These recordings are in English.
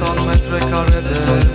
80 metrekarede.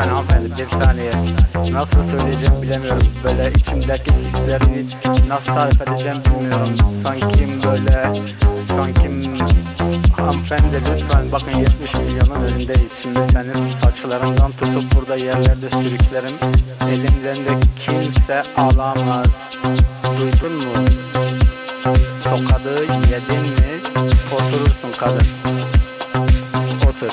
Lütfen hanımefendi bir saniye. Nasıl söyleyeceğim bilemiyorum. Böyle içimdeki hislerimi nasıl tarif edeceğim bilmiyorum. Sanki böyle sanki Hanımefendi lütfen bakın 70 milyonun önündeyiz. Şimdi senin saçlarından tutup burada yerlerde sürüklerim. Elimden de kimse alamaz. Duydun mu? Tokadı yedin mi? Oturursun kadın. Otur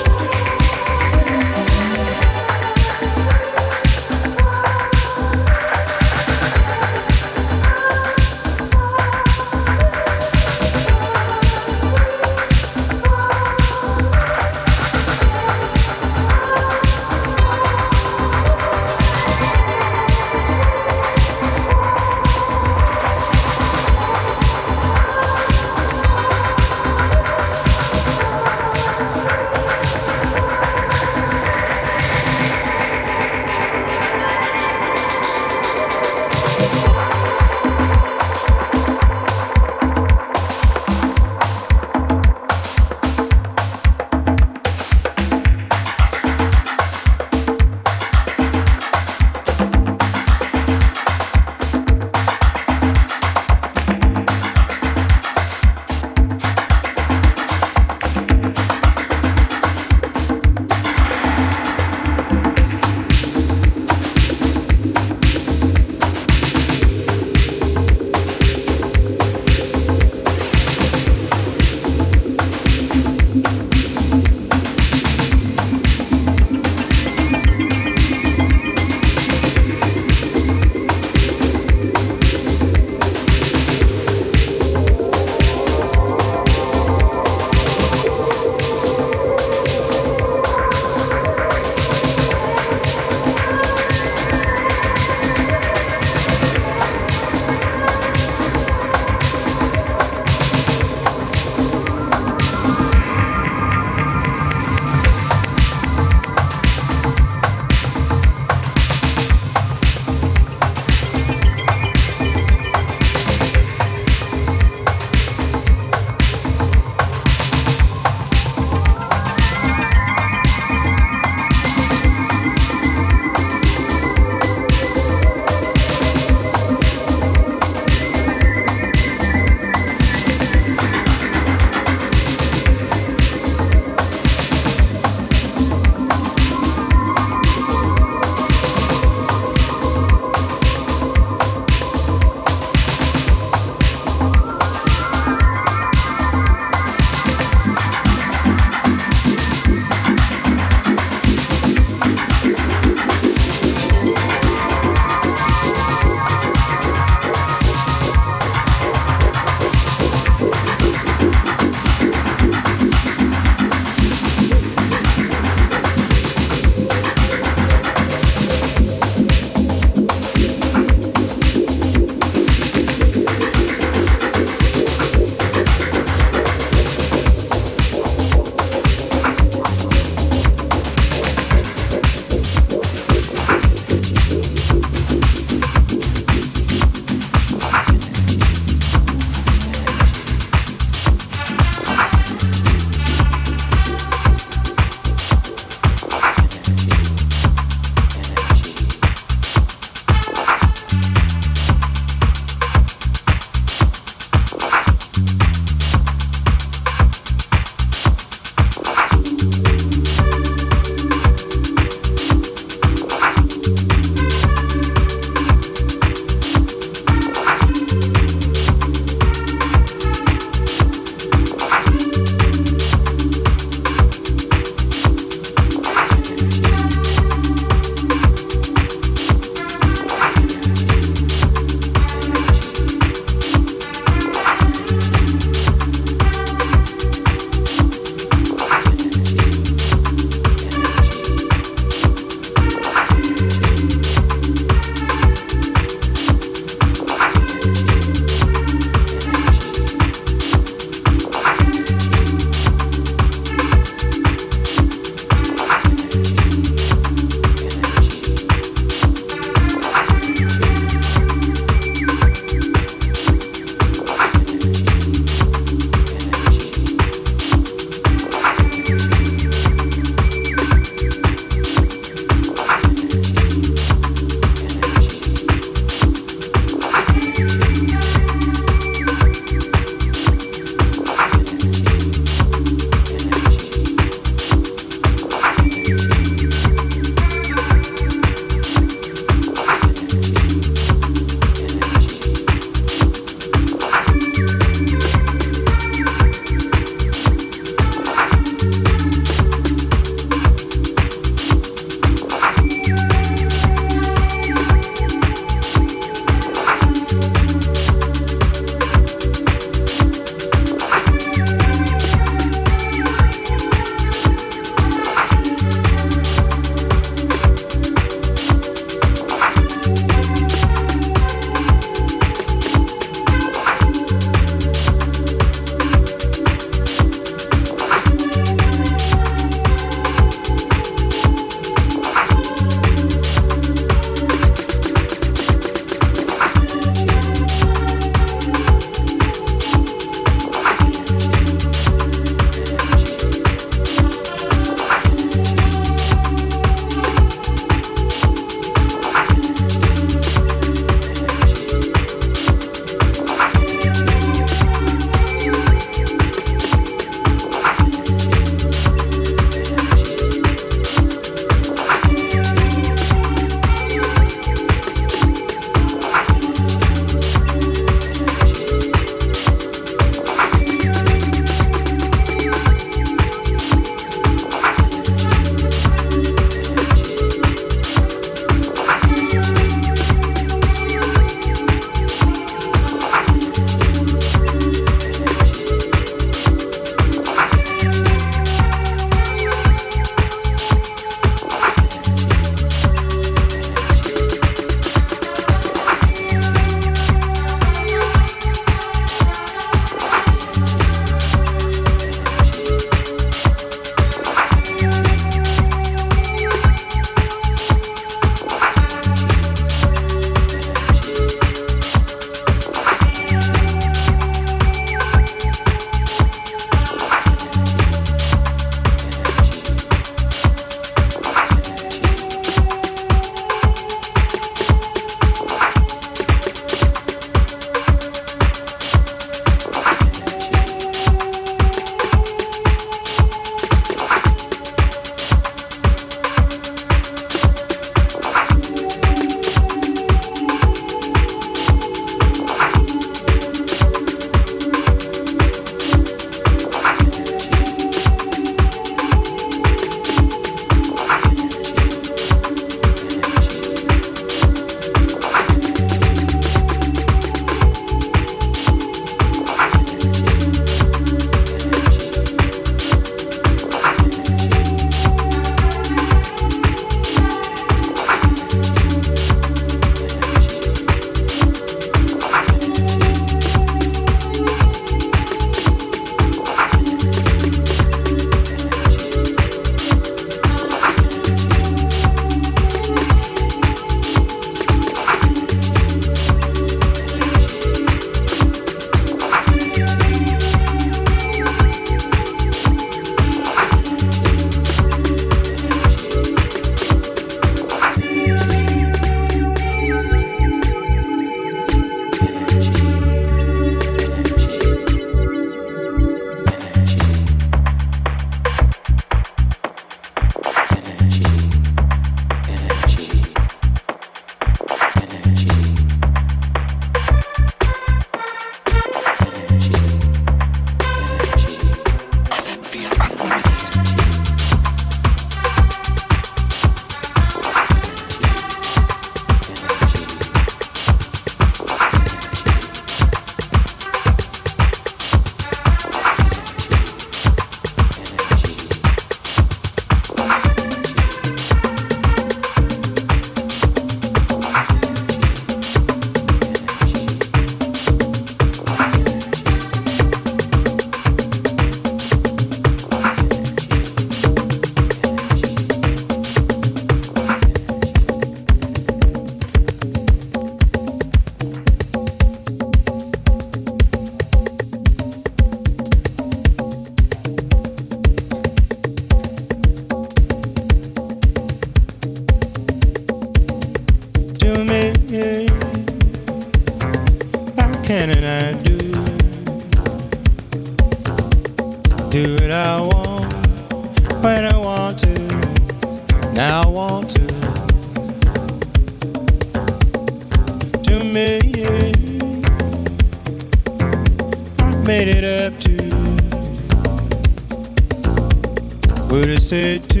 Said to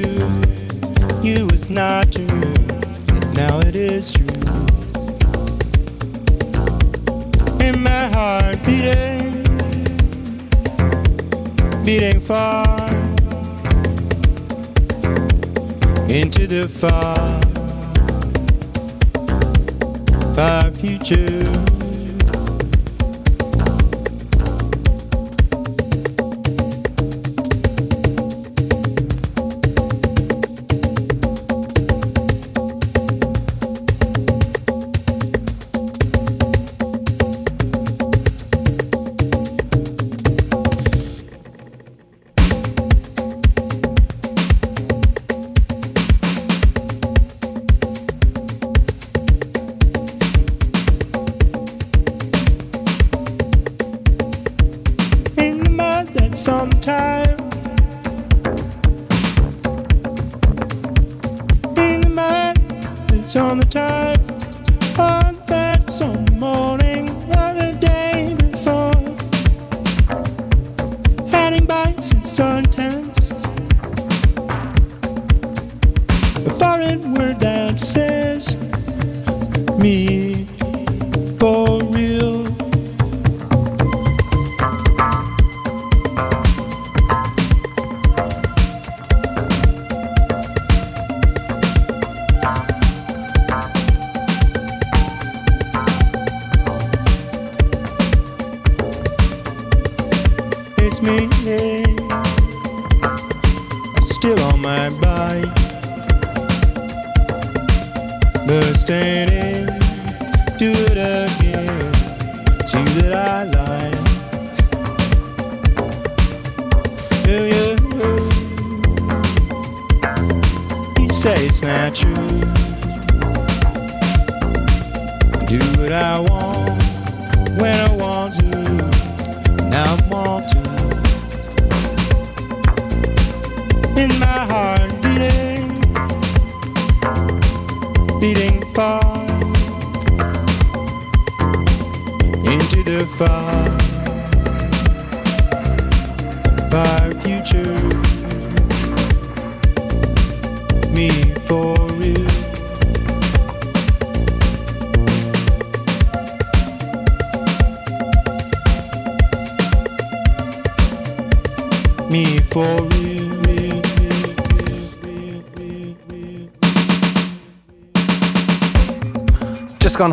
you was not true. Now it is true. In my heart beating, beating far into the far, far future.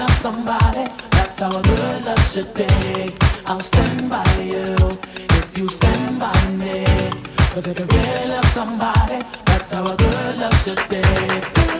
love somebody, that's how a good love should be. I'll stand by you if you stand by me. Cause if you really love somebody, that's how a good love should be.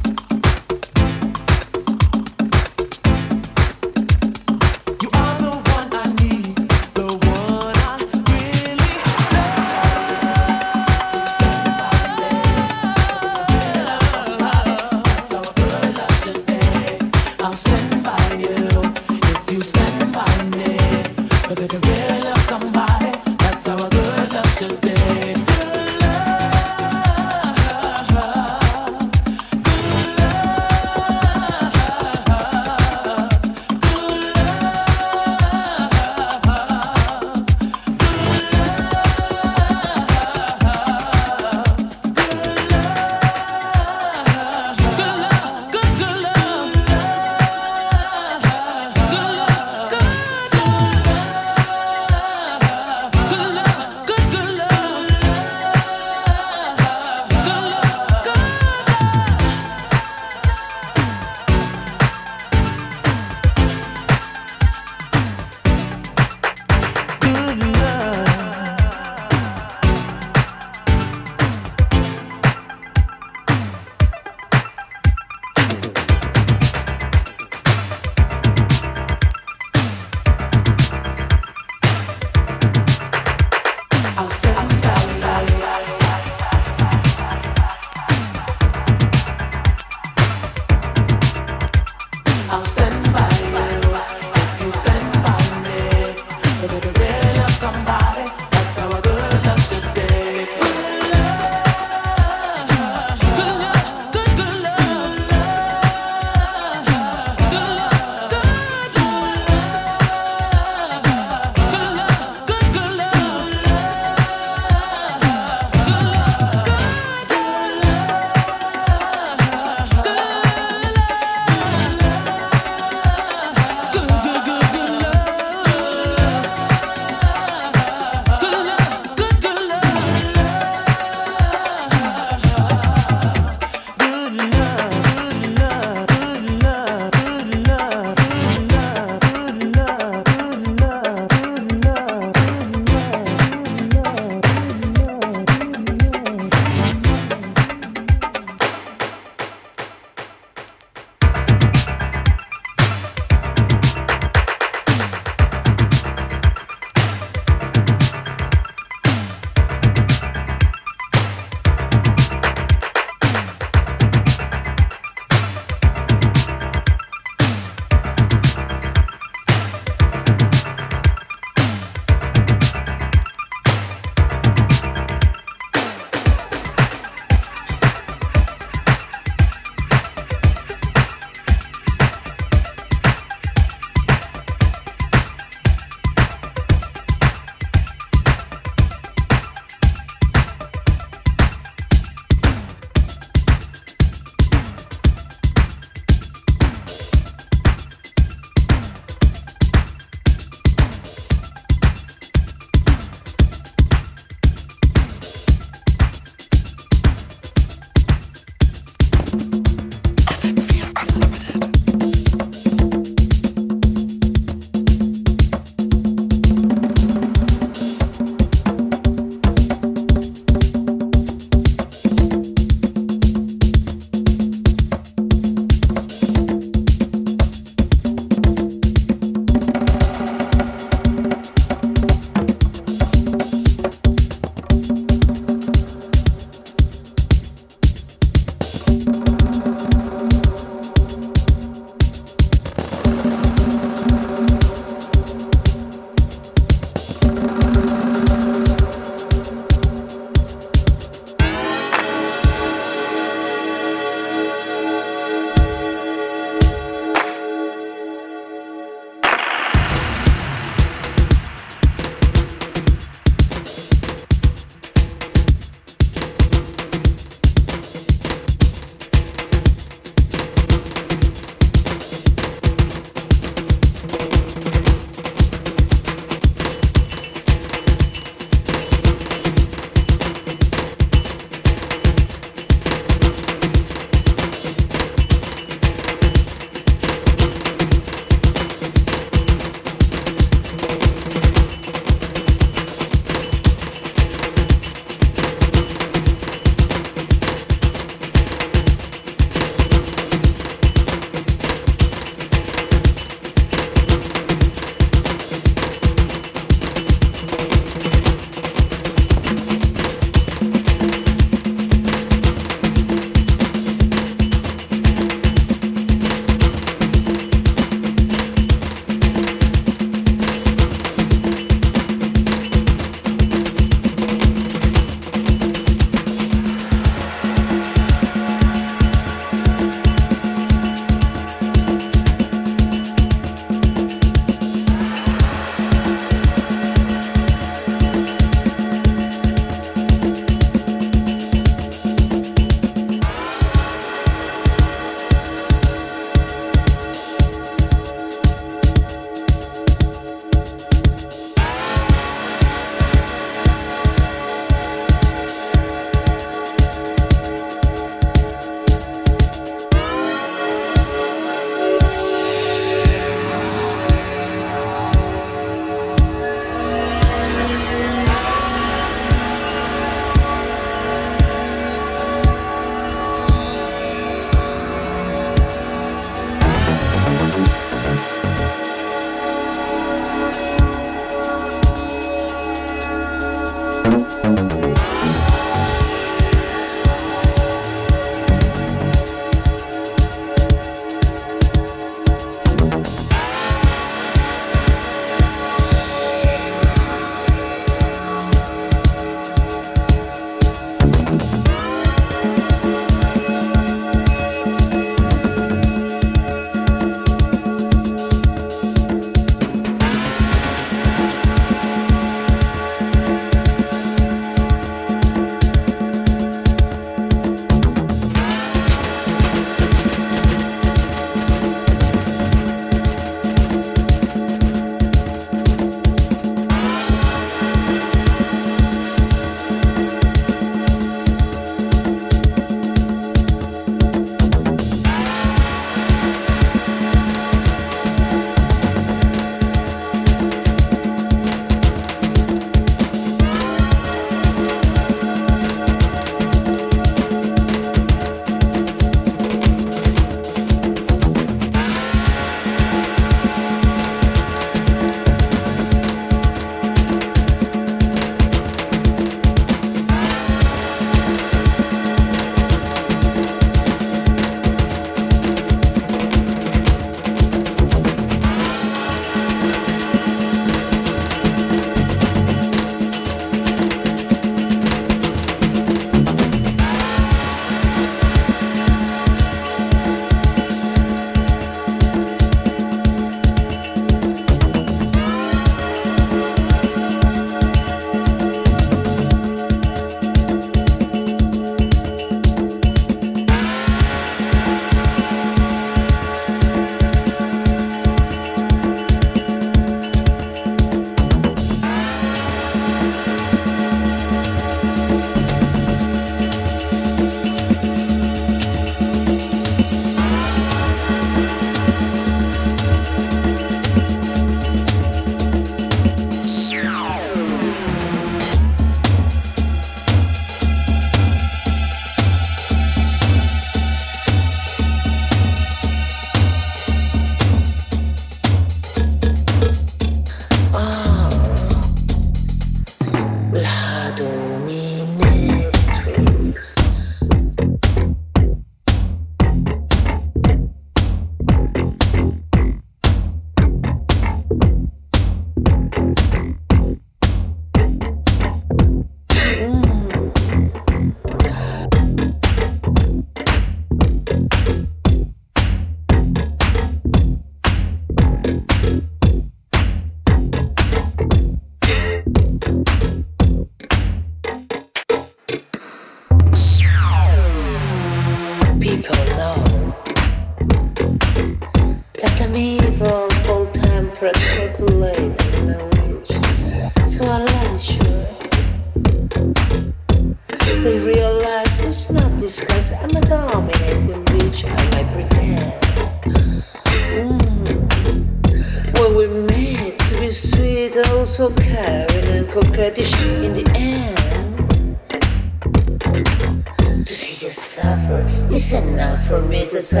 For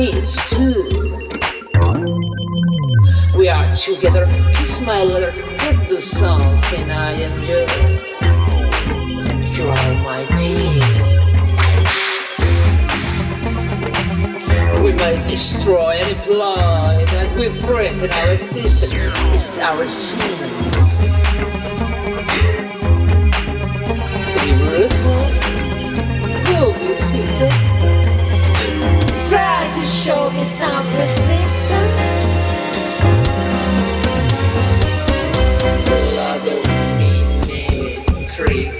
needs too. We are together. Kiss my leather. Let's do something I enjoy. You are my team. We might destroy any blind that we threaten our existence. It's our sin. To be brutal, you'll be treated. Show me some resistance. Love me tricks.